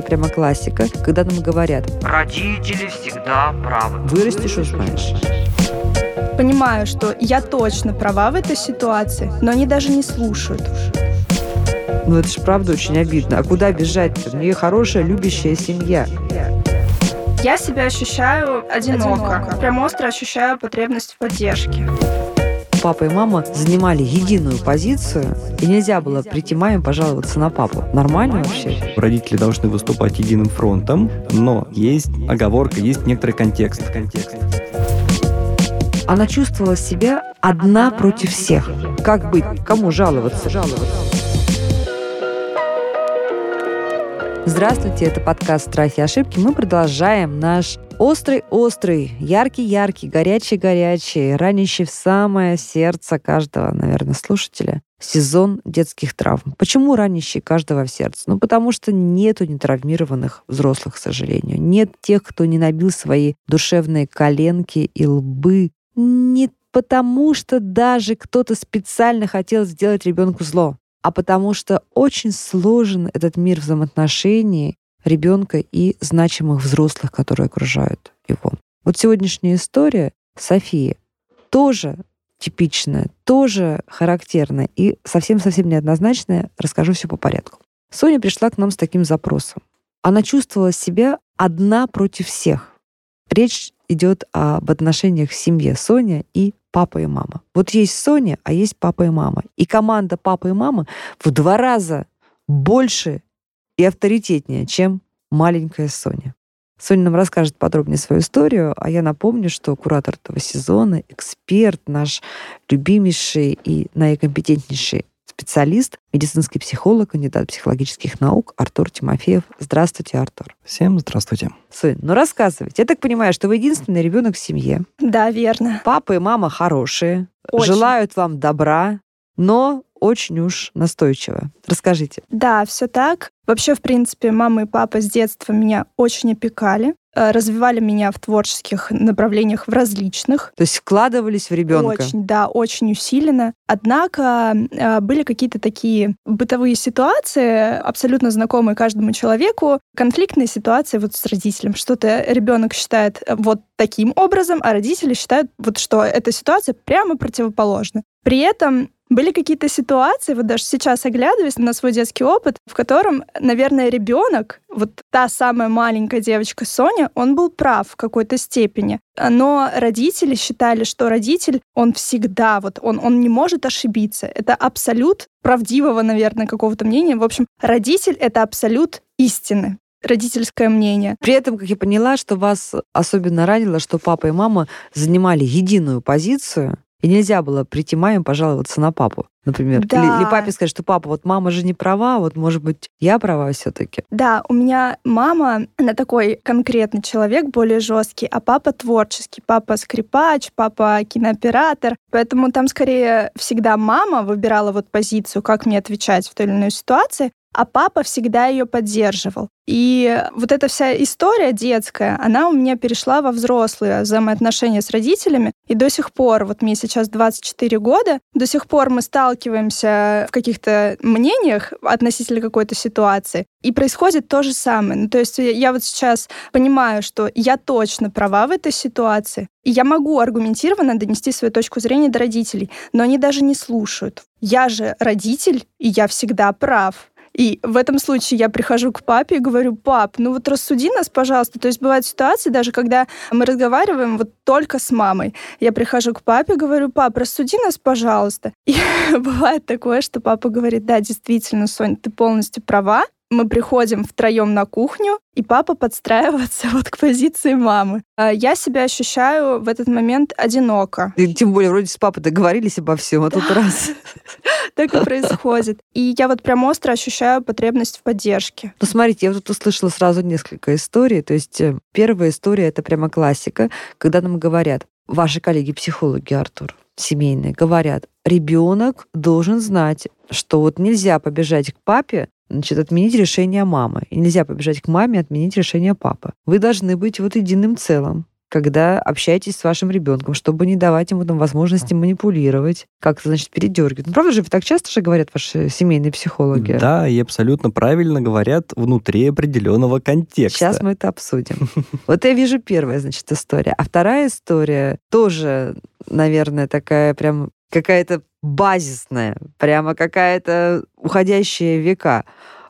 Это прямо классика, когда нам говорят Родители всегда правы. «вырастешь, узнаешь». Понимаю, что я точно права в этой ситуации, но они даже не слушают. Ну это же правда очень обидно. А куда бежать-то? У нее хорошая, любящая семья. Я себя ощущаю одиноко. Прям остро ощущаю потребность в поддержке. Папа и мама занимали единую позицию, и нельзя было прийти маме пожаловаться на папу. Нормально вообще? Родители должны выступать единым фронтом, но есть оговорка, есть некоторый контекст. контекст. Она чувствовала себя одна против всех. Как быть? Кому жаловаться? Жаловаться. Здравствуйте, это подкаст «Страхи и ошибки». Мы продолжаем наш острый-острый, яркий-яркий, горячий-горячий, ранящий в самое сердце каждого, наверное, слушателя сезон детских травм. Почему ранящий каждого в сердце? Ну, потому что нету нетравмированных взрослых, к сожалению. Нет тех, кто не набил свои душевные коленки и лбы. Не потому, что даже кто-то специально хотел сделать ребенку зло а потому что очень сложен этот мир взаимоотношений ребенка и значимых взрослых, которые окружают его. Вот сегодняшняя история Софии тоже типичная, тоже характерная и совсем-совсем неоднозначная. Расскажу все по порядку. Соня пришла к нам с таким запросом. Она чувствовала себя одна против всех. Речь идет об отношениях в семье Соня и папа и мама. Вот есть Соня, а есть папа и мама. И команда папа и мама в два раза больше и авторитетнее, чем маленькая Соня. Соня нам расскажет подробнее свою историю, а я напомню, что куратор этого сезона, эксперт, наш любимейший и наикомпетентнейший специалист, медицинский психолог, кандидат психологических наук Артур Тимофеев. Здравствуйте, Артур. Всем здравствуйте. Сонь, ну рассказывайте. Я так понимаю, что вы единственный ребенок в семье. Да, верно. Папа и мама хорошие, Очень. желают вам добра, но очень уж настойчиво. Расскажите. Да, все так. Вообще, в принципе, мама и папа с детства меня очень опекали, развивали меня в творческих направлениях в различных. То есть вкладывались в ребенка. Очень, да, очень усиленно. Однако э, были какие-то такие бытовые ситуации, абсолютно знакомые каждому человеку, конфликтные ситуации вот с родителем. Что-то ребенок считает э, вот таким образом, а родители считают, вот что эта ситуация прямо противоположна. При этом были какие-то ситуации, вот даже сейчас оглядываясь на свой детский опыт, в котором, наверное, ребенок, вот та самая маленькая девочка Соня, он был прав в какой-то степени. Но родители считали, что родитель, он всегда, вот он, он не может ошибиться. Это абсолют правдивого, наверное, какого-то мнения. В общем, родитель — это абсолют истины родительское мнение. При этом, как я поняла, что вас особенно ранило, что папа и мама занимали единую позицию, и нельзя было прийти маме пожаловаться на папу, например. Да. Или, или папе сказать, что папа, вот мама же не права, вот может быть я права все-таки. Да, у меня мама, она такой конкретный человек, более жесткий, а папа творческий. Папа скрипач, папа кинооператор. Поэтому там скорее всегда мама выбирала вот позицию, как мне отвечать в той или иной ситуации, а папа всегда ее поддерживал. И вот эта вся история детская, она у меня перешла во взрослые взаимоотношения с родителями. И до сих пор, вот мне сейчас 24 года, до сих пор мы сталкиваемся в каких-то мнениях относительно какой-то ситуации. И происходит то же самое. Ну, то есть я вот сейчас понимаю, что я точно права в этой ситуации, и я могу аргументированно донести свою точку зрения до родителей, но они даже не слушают. Я же родитель, и я всегда прав. И в этом случае я прихожу к папе и говорю, пап, ну вот рассуди нас, пожалуйста. То есть бывают ситуации, даже когда мы разговариваем вот только с мамой. Я прихожу к папе и говорю, пап, рассуди нас, пожалуйста. И бывает такое, что папа говорит, да, действительно, Соня, ты полностью права, мы приходим втроем на кухню, и папа подстраивается вот к позиции мамы. А я себя ощущаю в этот момент одиноко. И тем более вроде с папой договорились обо всем, а тут раз. Так и происходит. И я вот прям остро ощущаю потребность в поддержке. Ну, смотрите, я вот тут услышала сразу несколько историй. То есть э, первая история — это прямо классика, когда нам говорят, ваши коллеги-психологи, Артур, семейные, говорят, ребенок должен знать, что вот нельзя побежать к папе значит, отменить решение мамы. И нельзя побежать к маме, отменить решение папы. Вы должны быть вот единым целым. когда общаетесь с вашим ребенком, чтобы не давать ему там возможности манипулировать, как-то, значит, передергивать. Ну, правда же, так часто же говорят ваши семейные психологи? Да, и абсолютно правильно говорят внутри определенного контекста. Сейчас мы это обсудим. Вот я вижу первая, значит, история. А вторая история тоже, наверное, такая прям какая-то базисная, прямо какая-то уходящая века.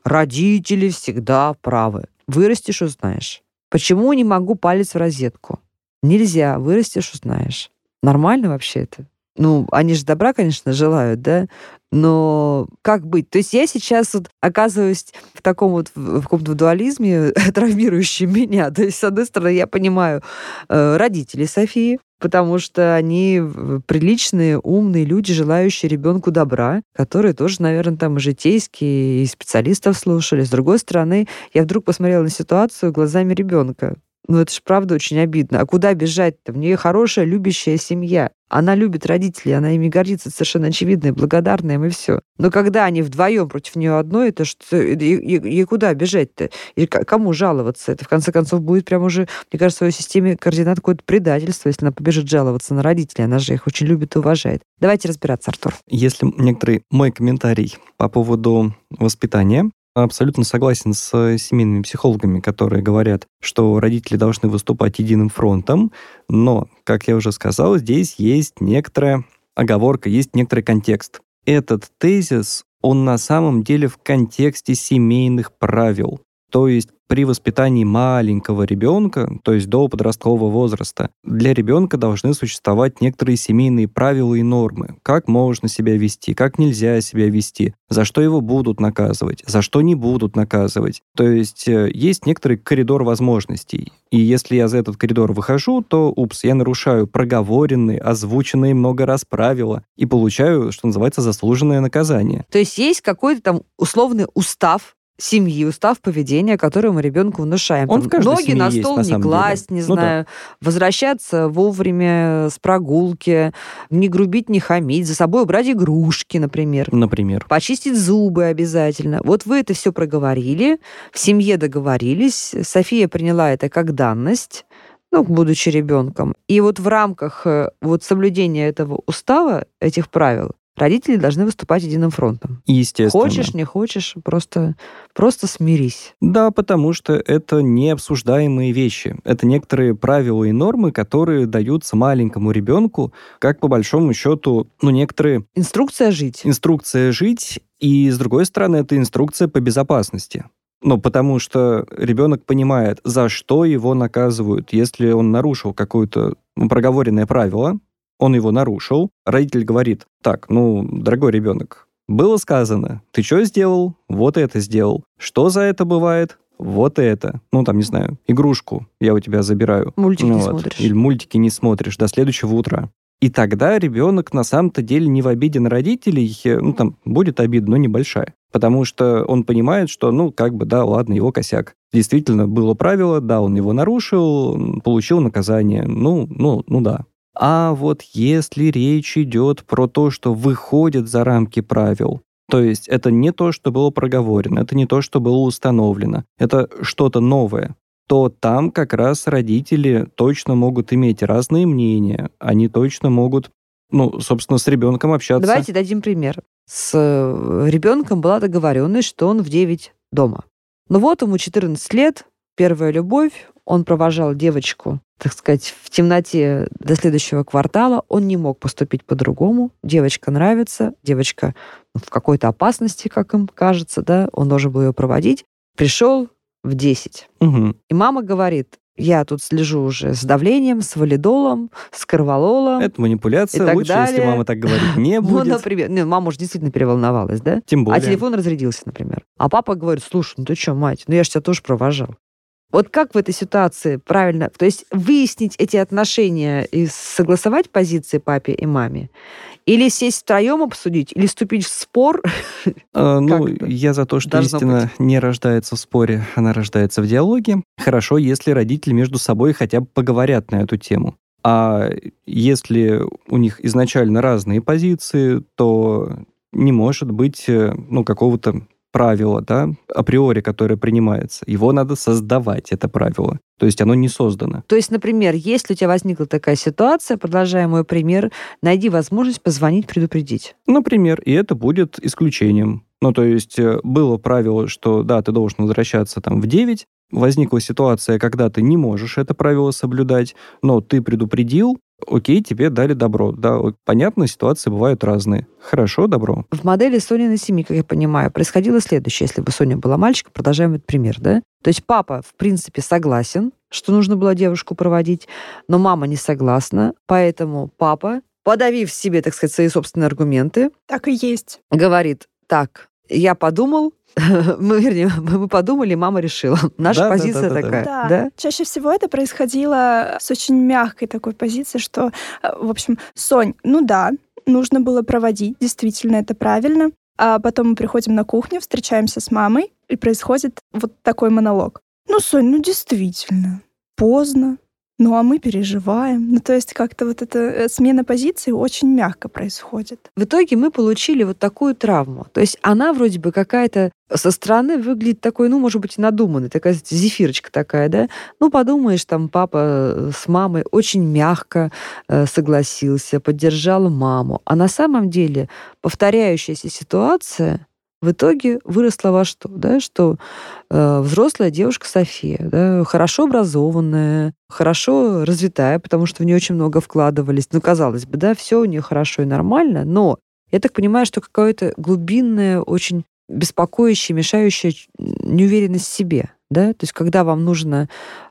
Родители всегда правы. Вырастешь, узнаешь. Почему не могу палец в розетку? Нельзя, вырастешь, узнаешь. Нормально вообще это? Ну, они же добра, конечно, желают, да? Но как быть? То есть я сейчас вот оказываюсь в таком вот в каком-то дуализме, травмирующем меня. То есть, с одной стороны, я понимаю э, родителей Софии, потому что они приличные, умные люди, желающие ребенку добра, которые тоже, наверное, там житейские, и специалистов слушали. С другой стороны, я вдруг посмотрела на ситуацию глазами ребенка. Ну, это же правда очень обидно. А куда бежать-то? У нее хорошая, любящая семья. Она любит родителей, она ими гордится, совершенно очевидно, и благодарна им, и все. Но когда они вдвоем против нее одной, это что? И, и, куда бежать-то? И кому жаловаться? Это, в конце концов, будет прям уже, мне кажется, в своей системе координат какое-то предательство, если она побежит жаловаться на родителей. Она же их очень любит и уважает. Давайте разбираться, Артур. Если некоторый мой комментарий по поводу воспитания, абсолютно согласен с семейными психологами, которые говорят, что родители должны выступать единым фронтом, но, как я уже сказал, здесь есть некоторая оговорка, есть некоторый контекст. Этот тезис, он на самом деле в контексте семейных правил. То есть при воспитании маленького ребенка, то есть до подросткового возраста, для ребенка должны существовать некоторые семейные правила и нормы. Как можно себя вести, как нельзя себя вести, за что его будут наказывать, за что не будут наказывать. То есть э, есть некоторый коридор возможностей. И если я за этот коридор выхожу, то, упс, я нарушаю проговоренные, озвученные много раз правила и получаю, что называется, заслуженное наказание. То есть есть какой-то там условный устав, семьи, устав поведения, который мы ребенку внушаем. Он Там, ноги на есть, стол на не самом класть, деле. не Ну знаю, возвращаться вовремя с прогулки, не грубить, не хамить, за собой убрать игрушки, например. Например. Почистить зубы обязательно. Вот вы это все проговорили, в семье договорились, София приняла это как данность, ну, будучи ребенком. И вот в рамках э, вот соблюдения этого устава, этих правил, родители должны выступать единым фронтом. Естественно. Хочешь, не хочешь, просто, просто смирись. Да, потому что это необсуждаемые вещи. Это некоторые правила и нормы, которые даются маленькому ребенку, как по большому счету, ну, некоторые Инструкция жить. инструкция жить, и с другой стороны, это инструкция по безопасности. Ну, потому что ребенок понимает, за что его наказывают. Если он нарушил какое-то проговоренное правило, он его нарушил, родитель говорит, так, ну, дорогой ребенок, было сказано, ты что сделал? Вот это сделал. Что за это бывает? Вот это. Ну, там, не знаю, игрушку я у тебя забираю. Мультики Ну не вот. смотришь. Или мультики не смотришь до следующего утра. И тогда ребенок на самом-то деле не в обиде на родителей, э, ну, там, будет обида, но небольшая. Потому что он понимает, что, ну, как бы, да, ладно, его косяк. Действительно, было правило, да, он его нарушил, получил наказание. Ну, ну, ну да. А вот если речь идет про то, что выходит за рамки правил, то есть это не то, что было проговорено, это не то, что было установлено, это что-то новое, то там как раз родители точно могут иметь разные мнения, они точно могут, ну, собственно, с ребенком общаться. Давайте дадим пример. С э, ребенком была договоренность, что он в 9 дома. Ну вот ему 14 лет, первая любовь, он провожал девочку, так сказать, в темноте до следующего квартала, он не мог поступить по-другому, девочка нравится, девочка ну, в какой-то опасности, как им кажется, да, он должен был ее проводить, пришел в 10. Мгм. И мама говорит, я тут слежу уже с давлением, с валидолом, с корвалолом. Это манипуляция. И так Лучше, если далее. мама так говорить не Ну, будет. например, не, мама уже действительно переволновалась, да? Тем более. А телефон разрядился, например. А папа говорит, слушай, ну ты что, мать, ну я же тебя тоже провожал. Вот как в этой ситуации правильно, то есть выяснить эти отношения и согласовать позиции папе и маме? Или сесть втроем обсудить, или вступить в спор? А, ну, я за то, что должно истина не рождается в споре, она рождается в диалоге. Хорошо, если родители между собой хотя бы поговорят на эту тему. А если у них изначально разные позиции, то не может быть, э, ну, какого-то правило, да, априори, которое принимается. Его надо создавать, это правило. То есть оно не создано. То есть, например, если у тебя возникла такая ситуация, продолжая мой пример, найди возможность позвонить, предупредить. Например, и это будет исключением. Ну, то есть э, было правило, что да, ты должен возвращаться там в 9, возникла ситуация, когда ты не можешь это правило соблюдать, но ты предупредил, окей, тебе дали добро. Да, понятно, ситуации бывают разные. Хорошо, добро. В модели Сони на семи, как я понимаю, происходило следующее. Если бы Соня была мальчиком, продолжаем этот пример, да? То есть папа, в принципе, согласен, что нужно было девушку проводить, но мама не согласна, поэтому папа, подавив себе, так сказать, свои собственные аргументы, Так и есть. говорит, так, я подумал, мы, вернее, мы подумали, мама решила. Наша Да, позиция да, да, такая. Да. да? Чаще всего это происходило с очень мягкой такой позиции, что, э, в общем, Сонь, ну да, нужно было проводить, действительно, это правильно. А потом мы приходим на кухню, встречаемся с мамой, и происходит вот такой монолог. Ну, Сонь, ну действительно, поздно. Ну, а мы переживаем. Ну, то есть как-то вот эта э, смена позиции очень мягко происходит. В итоге мы получили вот такую травму. То есть она вроде бы какая-то со стороны выглядит такой, ну, может быть, надуманной, такая зефирочка такая, да? Ну, подумаешь, там папа э, с мамой очень мягко э, согласился, поддержал маму. А на самом деле повторяющаяся ситуация в итоге выросла во что? Да? Что э, взрослая девушка София, да, хорошо образованная, хорошо развитая, потому что в нее очень много вкладывались. Ну, казалось бы, да, все у нее хорошо и нормально, но я так понимаю, что какое-то глубинное, очень беспокоящее, мешающее неуверенность в себе. Да? То есть, когда вам нужно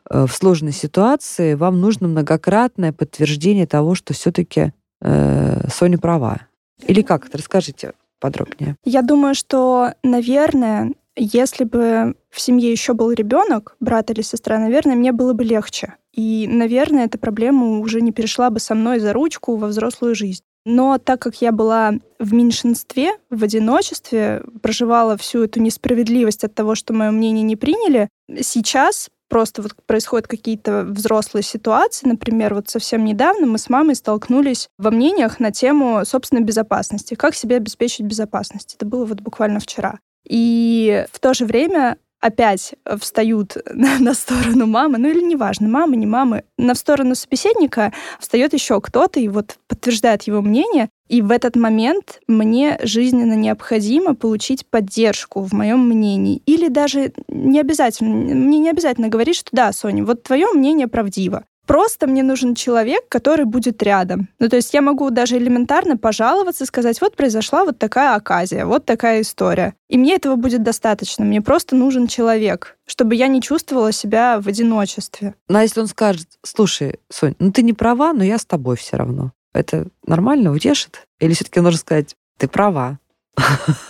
э, в сложной ситуации, вам нужно многократное подтверждение того, что все-таки Соня права. Или как? Расскажите подробнее. Я думаю, что, наверное, если бы в семье еще был ребенок, брат или сестра, наверное, мне было бы легче. И, наверное, эта проблема уже не перешла бы со мной за ручку во взрослую жизнь. Но так как я была в меньшинстве, в одиночестве, проживала всю эту несправедливость от того, что мое мнение не приняли, сейчас просто вот происходят какие-то взрослые ситуации. Например, вот совсем недавно мы с мамой столкнулись во мнениях на тему собственной безопасности. Как себе обеспечить безопасность. Это было вот буквально вчера. И в то же время опять встают на, сторону мамы, ну или неважно, мамы, не мамы, на сторону собеседника встает еще кто-то и вот подтверждает его мнение. И в этот момент мне жизненно необходимо получить поддержку в моем мнении. Или даже не обязательно, мне не обязательно говорить, что да, Соня, вот твое мнение правдиво. Просто мне нужен человек, который будет рядом. Ну, то есть я могу даже элементарно пожаловаться, сказать, вот произошла вот такая оказия, вот такая история. И мне этого будет достаточно. Мне просто нужен человек, чтобы я не чувствовала себя в одиночестве. Ну, а если он скажет, слушай, Сонь, ну ты не права, но я с тобой все равно. Это нормально, утешит? Или все-таки нужно сказать, ты права?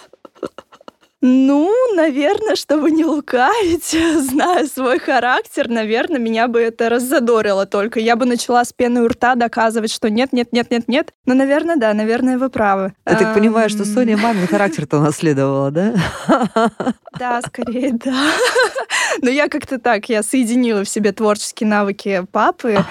Ну, наверное, чтобы не лукавить, зная свой характер, наверное, меня бы это раззадорило только. Я бы начала с пены у рта доказывать, что нет, нет, нет, нет, нет. Но, наверное, да, наверное, вы правы. Я так понимаю, что Соня мамин характер-то унаследовала, да? Да, скорее, да. Но я как-то так, я соединила в себе творческие навыки папы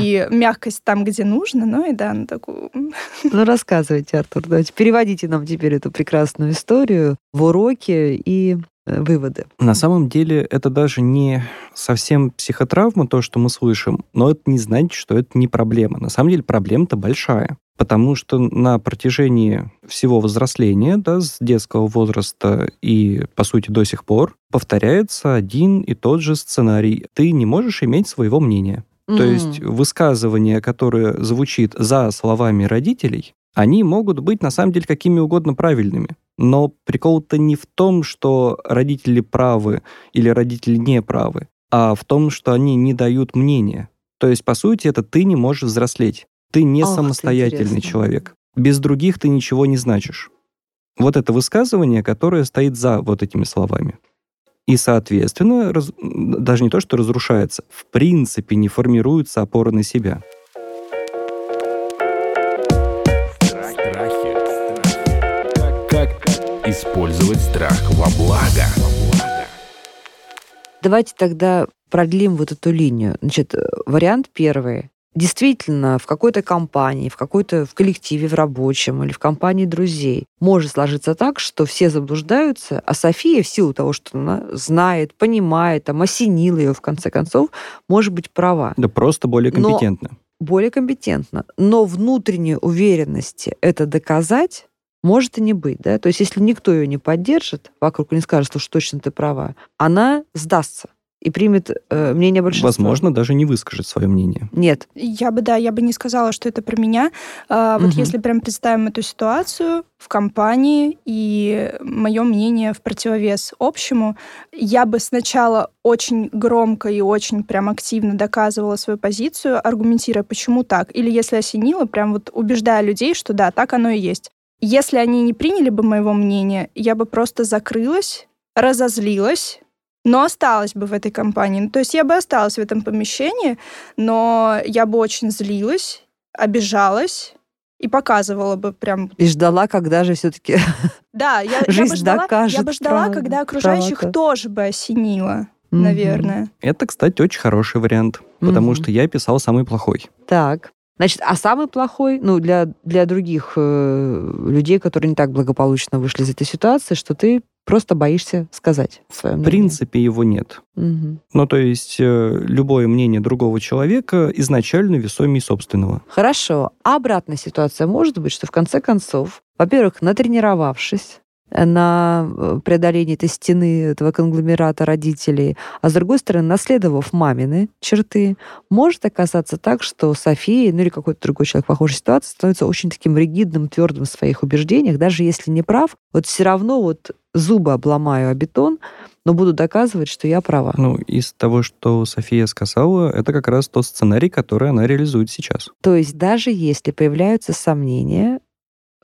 и мягкость там, где нужно, ну и да, на такую... Ну, рассказывайте, Артур, давайте переводите нам теперь эту прекрасную историю в уроки и э, выводы. На самом деле это даже не совсем психотравма, то, что мы слышим, но это не значит, что это не проблема. На самом деле проблема-то большая. Потому что на протяжении всего взросления, да, с детского возраста и, по сути, до сих пор, повторяется один и тот же сценарий. Ты не можешь иметь своего мнения. То М. есть высказывание, которое звучит за словами родителей, они могут быть на самом деле какими угодно правильными. Но прикол-то не в том, что родители правы или родители не правы, а в том, что они не дают мнения. То есть, по сути, это ты не можешь взрослеть. Ты не это самостоятельный человек. Без других ты ничего не значишь. Вот это высказывание, которое стоит за вот этими словами. И, соответственно, раз- даже не то, что разрушается, в принципе не формируется опора на себя. Использовать страх во благо? Давайте тогда продлим вот эту линию. Значит, э, вариант первый. действительно в какой-то компании, в какой-то в коллективе в рабочем или в компании друзей может сложиться так, что все заблуждаются, а София в силу того, что она знает, понимает, там, осенила ее в конце концов, может быть права. Да просто более компетентно. Но более компетентно. Но внутренней уверенности это доказать может и не быть, да, то есть если никто ее не поддержит, вокруг не скажет, что точно ты права, она сдастся и примет э, мнение большинства. Возможно, даже не выскажет свое мнение. Нет. Я бы, да, я бы не сказала, что это про меня. А, вот Мгм. если прям представим эту ситуацию в компании и мое мнение в противовес общему, я бы сначала очень громко и очень прям активно доказывала свою позицию, аргументируя, почему так. Или если осенила, прям вот убеждая людей, что да, так оно и есть. Если они не приняли бы моего мнения, я бы просто закрылась, разозлилась, но осталась бы в этой компании. Ну, то есть я бы осталась в этом помещении, но я бы очень злилась, обижалась и показывала бы прям... И ждала, когда же все-таки Да, я, я бы Жизнь ждала, докажет я бы ждала, правду, когда окружающих правота. тоже бы осенило, наверное. Это, кстати, очень хороший вариант, потому Мгм. что я писал самый плохой. Так. Значит, а самый плохой, ну, для, для других э, людей, которые не так благополучно вышли из этой ситуации, что ты просто боишься сказать свое В мнение. принципе, его нет. Мгм. Ну, то есть э, любое мнение другого человека изначально весомее собственного. Хорошо. А обратная ситуация может быть, что в конце концов, во-первых, натренировавшись на э, преодолении этой стены, этого конгломерата родителей, а с другой стороны, наследовав мамины черты, может оказаться так, что София, ну или какой-то другой человек в похожей ситуации становится очень таким ригидным, твердым в своих убеждениях, даже если не прав, вот все равно вот зубы обломаю о бетон, но буду доказывать, что я права. Ну, из того, что София сказала, это как раз тот сценарий, который она реализует сейчас. То есть даже если появляются сомнения,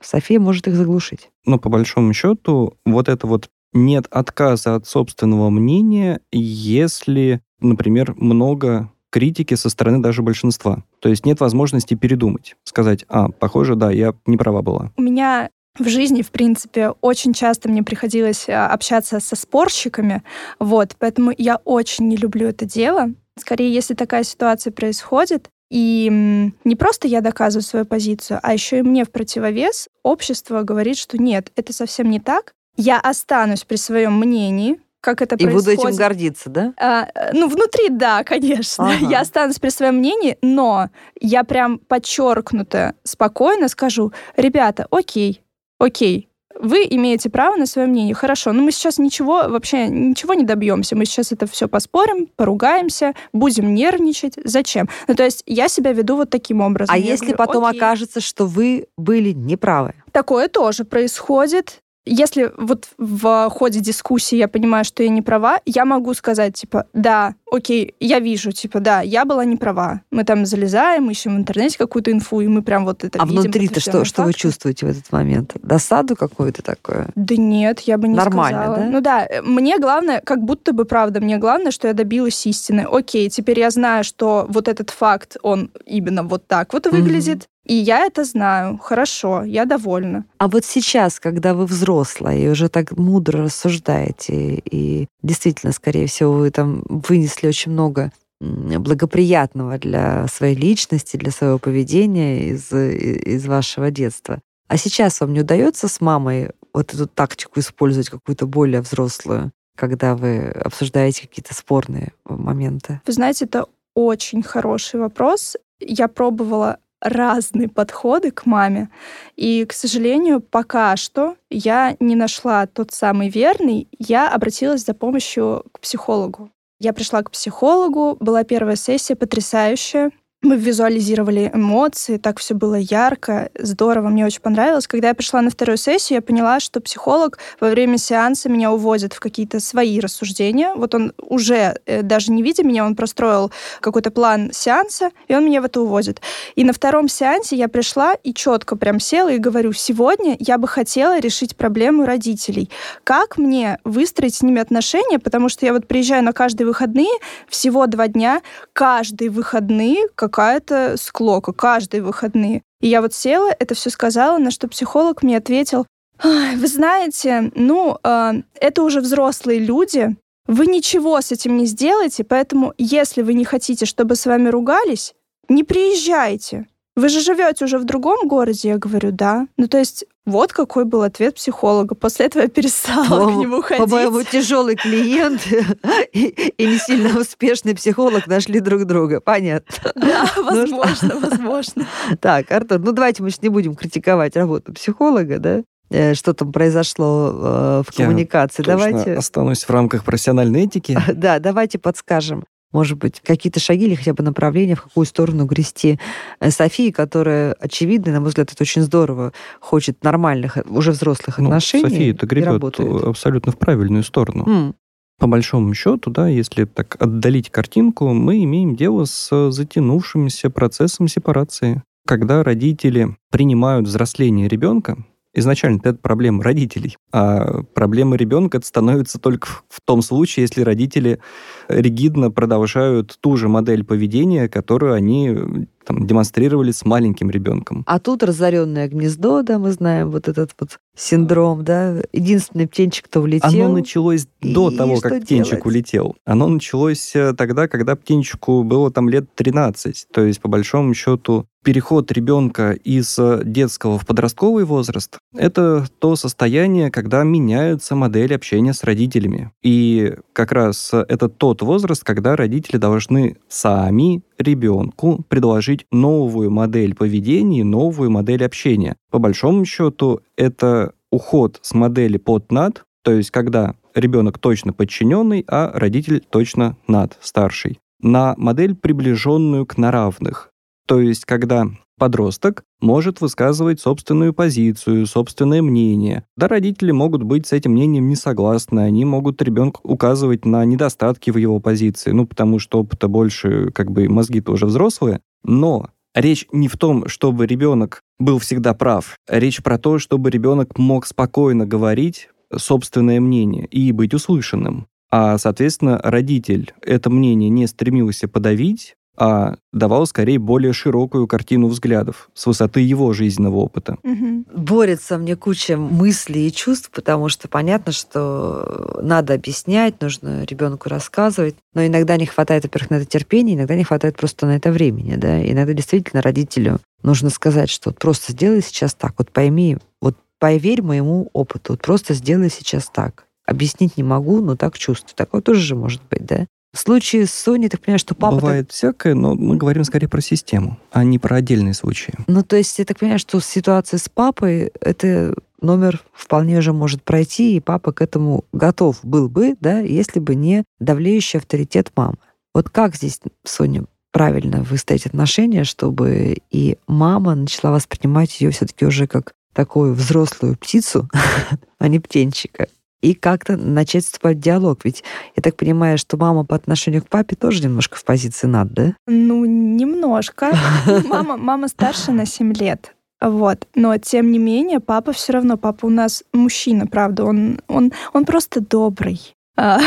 София может их заглушить. Но по большому счету, вот это вот нет отказа от собственного мнения, если, например, много критики со стороны даже большинства. То есть нет возможности передумать, сказать, а, похоже, да, я не права была. У меня в жизни, в принципе, очень часто мне приходилось а, общаться со спорщиками, вот, поэтому я очень не люблю это дело. Скорее, если такая ситуация происходит, и не просто я доказываю свою позицию, а еще и мне в противовес общество говорит, что нет, это совсем не так. Я останусь при своем мнении, как это И буду происходит. этим гордиться, да? А, э, ну, внутри, да, конечно. Ага. Я останусь при своем мнении, но я прям подчеркнуто спокойно скажу, ребята, окей, окей, вы имеете право на свое мнение. Хорошо, но мы сейчас ничего, вообще ничего не добьемся. Мы сейчас это все поспорим, поругаемся, будем нервничать. Зачем? Ну, то есть я себя веду вот таким образом. А Я если говорю, потом «Окей». окажется, что вы были неправы? Такое тоже происходит. Если вот в ходе дискуссии я понимаю, что я не права, я могу сказать, типа, да, окей, я вижу, типа, да, я была не права. Мы там залезаем, ищем в интернете какую-то инфу, и мы прям вот это а видим. внутри-то что, что вы чувствуете в этот момент? Досаду какую-то такую? Да нет, я бы не Нормально, сказала. да? Ну да, э, мне главное, как будто бы правда, мне главное, что я добилась истины. Окей, теперь я знаю, что вот этот факт, он именно вот так вот выглядит, и я это знаю. Хорошо, я довольна. А вот сейчас, когда вы взрослая и уже так мудро рассуждаете, и действительно, скорее всего, вы там вынесли очень много благоприятного для своей личности, для своего поведения из, из вашего детства. А сейчас вам не удается с мамой вот эту тактику использовать какую-то более взрослую, когда вы обсуждаете какие-то спорные моменты? Вы знаете, это очень хороший вопрос. Я пробовала разные подходы к маме, и, к сожалению, пока что я не нашла тот самый верный. Я обратилась за помощью к психологу. Я пришла к психологу, была первая сессия потрясающая. Мы визуализировали эмоции, так все было ярко, здорово, мне очень понравилось. Когда я пришла на вторую сессию, я поняла, что психолог во время сеанса меня уводит в какие-то свои рассуждения. Вот он уже, э, даже не видя меня, он простроил какой-то план сеанса, и он меня в это уводит. И на втором сеансе я пришла и четко прям села и говорю, сегодня я бы хотела решить проблему родителей. Как мне выстроить с ними отношения, потому что я вот приезжаю на каждые выходные, всего два дня, каждые выходные какая-то склока, каждые выходные. И я вот села, это все сказала, на что психолог мне ответил, «Ай, вы знаете, ну, э, это уже взрослые люди, вы ничего с этим не сделаете, поэтому если вы не хотите, чтобы с вами ругались, не приезжайте. Вы же живете уже в другом городе, я говорю, да. Ну, то есть вот какой был ответ психолога. После этого я перестала к нему ходить. По-моему, тяжелый клиент и, и не сильно успешный психолог нашли друг друга. Понятно. Да, возможно, возможно. Так, Артур, ну давайте мы сейчас не будем критиковать работу психолога, да? Э, что там произошло э, в коммуникации. Я давайте останусь в рамках профессиональной этики. Да, давайте подскажем может быть, какие-то шаги или хотя бы направления, в какую сторону грести э, Софии, которая, очевидно, на мой взгляд, это очень здорово, хочет нормальных, уже взрослых ну, отношений. София это гребет абсолютно в правильную сторону. Mm. По большому счету, да, если так отдалить картинку, мы имеем дело с затянувшимся процессом сепарации. Когда родители принимают взросление ребенка, изначально это проблема родителей, а проблема ребенка это становится только в том случае, если родители ригидно продолжают ту же модель поведения, которую они там, демонстрировали с маленьким ребенком. А тут разоренное гнездо, да, мы знаем вот этот вот синдром, да, единственный птенчик, кто улетел. Оно началось до и того, как птенчик делать? улетел. Оно началось э, тогда, когда птенчику было там лет 13. То есть, по большому счету, переход ребенка из э, детского в подростковый возраст — это то состояние, когда меняются модели общения с родителями. И как раз это тот возраст, когда родители должны сами ребенку предложить новую модель поведения, новую модель общения. По большому счету, это уход с модели под-над, то есть когда ребенок точно подчиненный, а родитель точно над, старший, на модель, приближенную к наравных. То есть когда подросток может высказывать собственную позицию, собственное мнение. Да, родители могут быть с этим мнением не согласны, они могут ребенку указывать на недостатки в его позиции, ну, потому что опыта больше, как бы мозги тоже взрослые. Но речь не в том, чтобы ребенок был всегда прав. Речь про то, чтобы ребенок мог спокойно говорить собственное мнение и быть услышанным. А, соответственно, родитель это мнение не стремился подавить, а давал скорее более широкую картину взглядов с высоты его жизненного опыта. Угу. Борется мне куча мыслей и чувств, потому что понятно, что надо объяснять, нужно ребенку рассказывать, но иногда не хватает, во-первых, на это терпения, иногда не хватает просто на это времени, да, иногда действительно родителю нужно сказать, что вот просто сделай сейчас так, вот пойми, вот поверь моему опыту, вот просто сделай сейчас так. Объяснить не могу, но так чувствую. Такое тоже же может быть, да? В случае с Соней, так понимаю, что папа... Бывает так... всякое, но мы говорим скорее про систему, а не про отдельные случаи. Ну, то есть я так понимаю, что ситуация с папой, это номер вполне же может пройти, и папа к этому готов был бы, да, если бы не давлеющий авторитет мамы. Вот как здесь, Соня, правильно выставить отношения, чтобы и мама начала воспринимать ее все-таки уже как такую взрослую птицу, а не птенчика? И как-то начать вступать в диалог. Ведь я так понимаю, что мама по отношению к папе тоже немножко в позиции над, да? Ну, немножко. Мама, мама старше на 7 лет. Вот. Но тем не менее, папа все равно, папа у нас мужчина, правда, он, он, он просто добрый. А,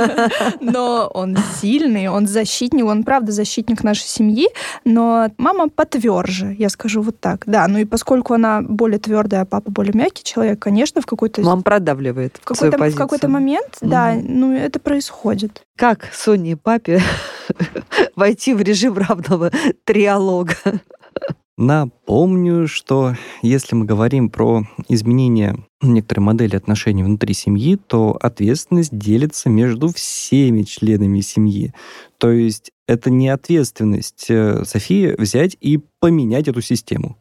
но он сильный, он защитник, он правда защитник нашей семьи, но мама потверже, я скажу вот так. Да, ну и поскольку она более твердая, а папа более мягкий человек, конечно, в какой-то... Мам продавливает в какой-то, в какой-то момент, да, ну это происходит. Как Соне и папе войти в режим равного триалога? Напомню, что если мы говорим про изменение некоторой модели отношений внутри семьи, то ответственность делится между всеми членами семьи. То есть это не ответственность э, Софии взять и поменять эту систему.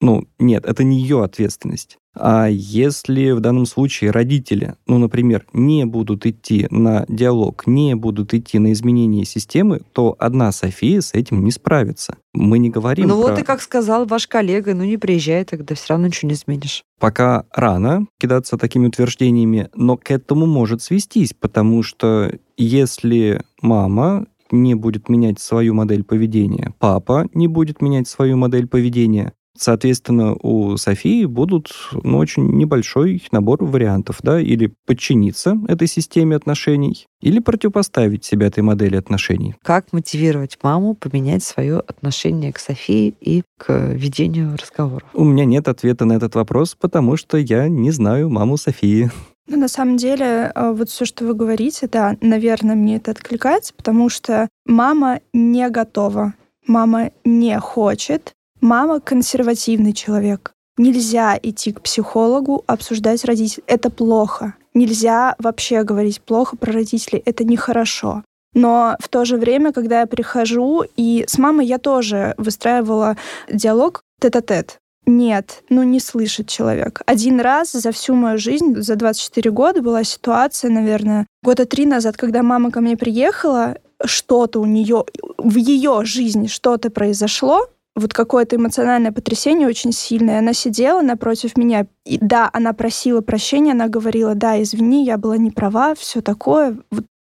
Ну, нет, это не ее ответственность. А если в данном случае родители, ну, например, не будут идти на диалог, не будут идти на изменение системы, то одна София с этим не справится. Мы не говорим Ну про... вот и как сказал ваш коллега, ну не приезжай, тогда все равно ничего не изменишь. Пока рано кидаться такими утверждениями, но к этому может свестись, потому что если мама не будет менять свою модель поведения, папа не будет менять свою модель поведения, Соответственно, у Софии будут ну, очень небольшой набор вариантов, да, или подчиниться этой системе отношений, или противопоставить себя этой модели отношений. Как мотивировать маму поменять свое отношение к Софии и к ведению разговоров? У меня нет ответа на этот вопрос, потому что я не знаю маму Софии. Ну, на самом деле, э, вот все, что вы говорите, да, наверное, мне это откликается, потому что мама не готова Мама не хочет. Мама консервативный человек. Нельзя идти к психологу, обсуждать родителей. Это плохо. Нельзя вообще говорить плохо про родителей. Это нехорошо. Но в то же время, когда я прихожу, и с мамой я тоже выстраивала диалог тет-а-тет. Нет, ну не слышит человек. Один раз за всю мою жизнь, за 24 года, была ситуация, наверное, года три назад, когда мама ко мне приехала, что-то у нее, в ее жизни что-то произошло, вот какое-то эмоциональное потрясение очень сильное. Она сидела напротив меня. И да, она просила прощения, она говорила, да, извини, я была не права, все такое.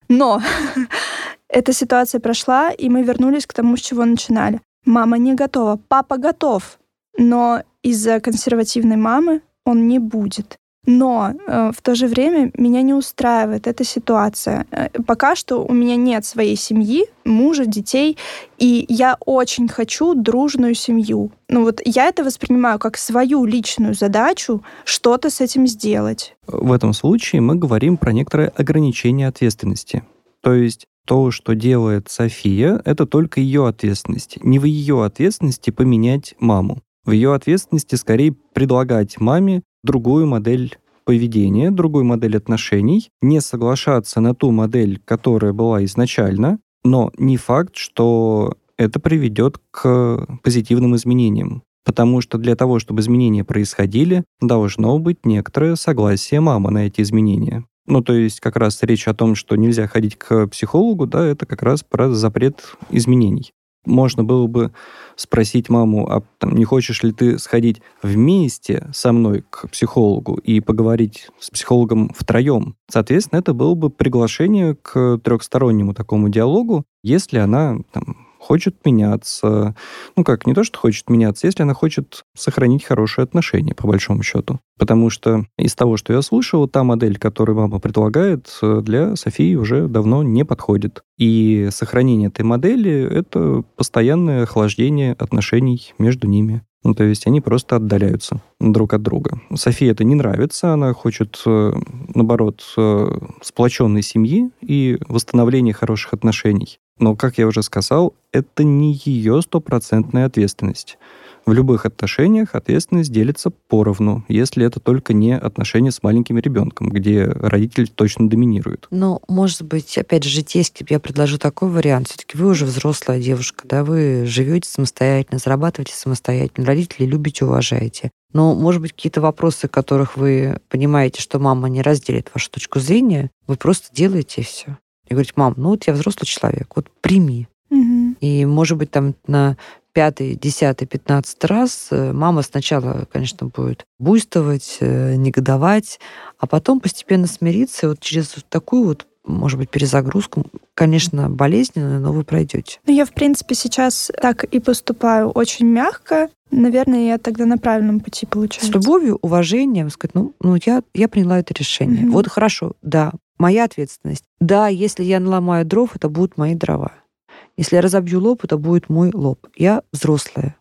Но эта ситуация прошла, и мы вернулись к тому, с чего начинали. Мама не готова, папа готов, но из-за консервативной мамы он не будет. Но э, в то же время меня не устраивает эта ситуация. Э, пока что у меня нет своей семьи, мужа, детей, и я очень хочу дружную семью. Ну вот я это воспринимаю как свою личную задачу что-то с этим сделать. В этом случае мы говорим про некоторое ограничение ответственности. То есть то, что делает София, это только ее ответственность. Не в ее ответственности поменять маму. В ее ответственности скорее предлагать маме другую модель поведения, другую модель отношений, не соглашаться на ту модель, которая была изначально, но не факт, что это приведет к позитивным изменениям. Потому что для того, чтобы изменения происходили, должно быть некоторое согласие мамы на эти изменения. Ну, то есть как раз речь о том, что нельзя ходить к психологу, да, это как раз про запрет изменений. Можно было бы спросить маму, а там, не хочешь ли ты сходить вместе со мной к психологу и поговорить с психологом втроем. Соответственно, это было бы приглашение к трехстороннему такому диалогу, если она там, хочет меняться. Ну как, не то, что хочет меняться, если она хочет сохранить хорошие отношения, по большому счету. Потому что из того, что я слышал, та модель, которую мама предлагает, для Софии уже давно не подходит. И сохранение этой модели — это постоянное охлаждение отношений между ними. Ну, то есть они просто отдаляются друг от друга. Софии это не нравится, она хочет, э, наоборот, э, сплоченной семьи и восстановления хороших отношений. Но, как я уже сказал, это не ее стопроцентная ответственность. В любых отношениях ответственность делится поровну, если это только не отношения с маленьким ребенком, где родитель точно доминирует. Ну, может быть, опять же, житейски я предложу такой вариант. Все-таки вы уже взрослая девушка, да, вы живете самостоятельно, зарабатываете самостоятельно, родителей любите, уважаете. Но, может быть, какие-то вопросы, которых вы понимаете, что мама не разделит вашу точку зрения, вы просто делаете все и говорить, мам, ну вот я взрослый человек, вот прими. Угу. И, может быть, там на пятый, десятый, пятнадцатый раз э, мама сначала, конечно, будет буйствовать, э, негодовать, а потом постепенно смириться, и вот через такую вот может быть, перезагрузку, конечно, болезненную, но вы пройдете. Ну, я, в принципе, сейчас так и поступаю очень мягко. Наверное, я тогда на правильном пути получаюсь. С любовью, уважением, сказать, ну, ну я, я приняла это решение. Мгм. Вот хорошо, да, моя ответственность. Да, если я наломаю дров, это будут мои дрова. Если я разобью лоб, это будет мой лоб. Я взрослая.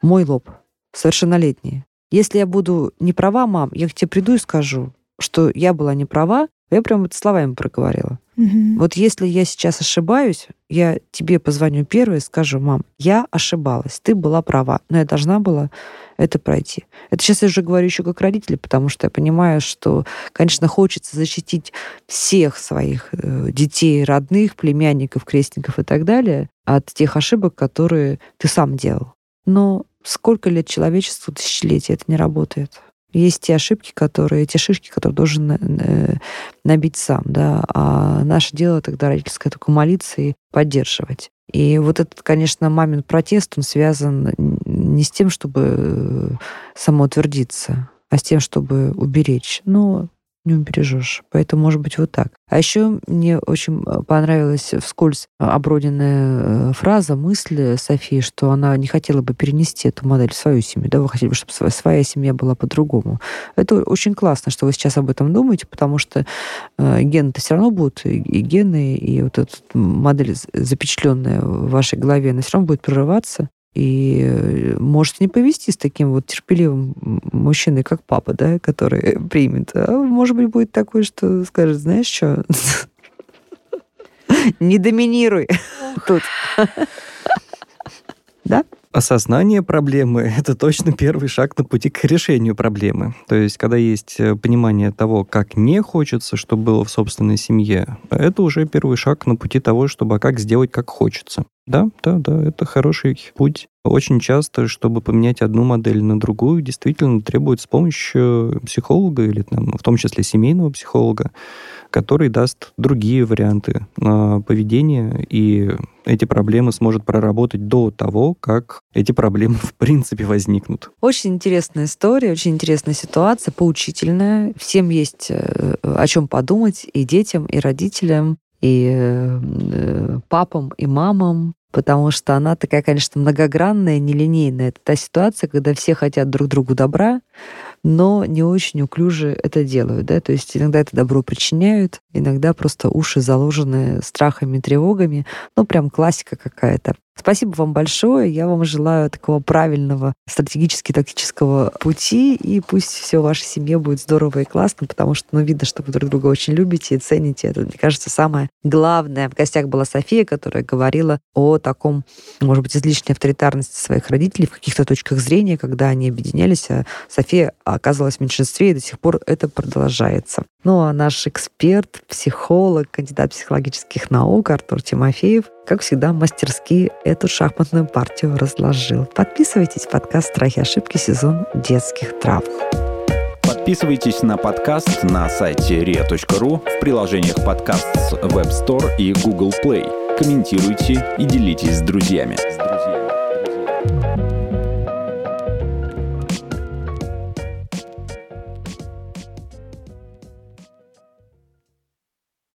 Мой лоб. Совершеннолетняя. Если я буду не права, мам, я к тебе приду и скажу, что я была не права, я прям это словами проговорила. Мгм. Вот если я сейчас ошибаюсь, я тебе позвоню первой и скажу, мам, я ошибалась, ты была права, но я должна была это пройти. Это сейчас я уже говорю еще как родители, потому что я понимаю, что, конечно, хочется защитить всех своих э, детей, родных, племянников, крестников и так далее от тех ошибок, которые ты сам делал. Но сколько лет человечеству, тысячелетий это не работает. Есть те ошибки, которые, те шишки, которые должен на- набить сам, да, а наше дело тогда родительское только молиться и поддерживать. И вот этот, конечно, мамин протест, он связан не с тем, чтобы э, самоутвердиться, а с тем, чтобы уберечь. Но не убережешь. Поэтому, может быть, вот так. А еще мне очень э, понравилась вскользь оброденная э, фраза, мысль Софии, что она не хотела бы перенести эту модель в свою семью. Да, вы хотели бы, чтобы своя, семья была по-другому. Это очень классно, что вы сейчас об этом думаете, потому что э, гены-то все равно будут, и, гены, и вот эта модель, запечатленная в вашей голове, она все равно будет прорываться. И э, может не повести с таким вот терпеливым мужчиной, как папа, да, который примет. А может быть, будет такой, что скажет, знаешь что, не доминируй тут. Осознание проблемы — это точно первый шаг на пути к решению проблемы. То есть, когда есть э, понимание того, как не хочется, чтобы было в собственной семье, это уже первый шаг на пути того, чтобы а как сделать, как хочется. Да, да, да, это хороший путь. Очень часто, чтобы поменять одну модель на другую, действительно требуется помощь психолога или там, в том числе семейного психолога, который даст другие варианты поведения, и эти проблемы сможет проработать до того, как эти проблемы в принципе возникнут. Очень интересная история, очень интересная ситуация, поучительная. Всем есть э, о чем подумать и детям, и родителям, и э, папам, и мамам потому что она такая, конечно, многогранная, нелинейная. Это та ситуация, когда все хотят друг другу добра, но не очень уклюже это делают. Да? То есть иногда это добро причиняют, иногда просто уши заложены страхами, тревогами. Ну, прям классика какая-то. Спасибо вам большое. Я вам желаю такого правильного стратегически-тактического пути, и пусть все в вашей семье будет здорово и классно, потому что, ну, видно, что вы друг друга очень любите и цените. Это, мне кажется, самое главное. В гостях была София, которая говорила о таком, может быть, излишней авторитарности своих родителей в каких-то точках зрения, когда они объединялись, а София оказывалась в меньшинстве, и до сих пор это продолжается. Ну, а наш эксперт, психолог, кандидат психологических наук Артур Тимофеев, как всегда, мастерски эту шахматную партию разложил. Подписывайтесь, подкаст «Страхи и ошибки. Сезон детских травм». Подписывайтесь на подкаст на сайте ria.ru в приложениях подкаст с Web Store и Google Play. Комментируйте и делитесь с друзьями.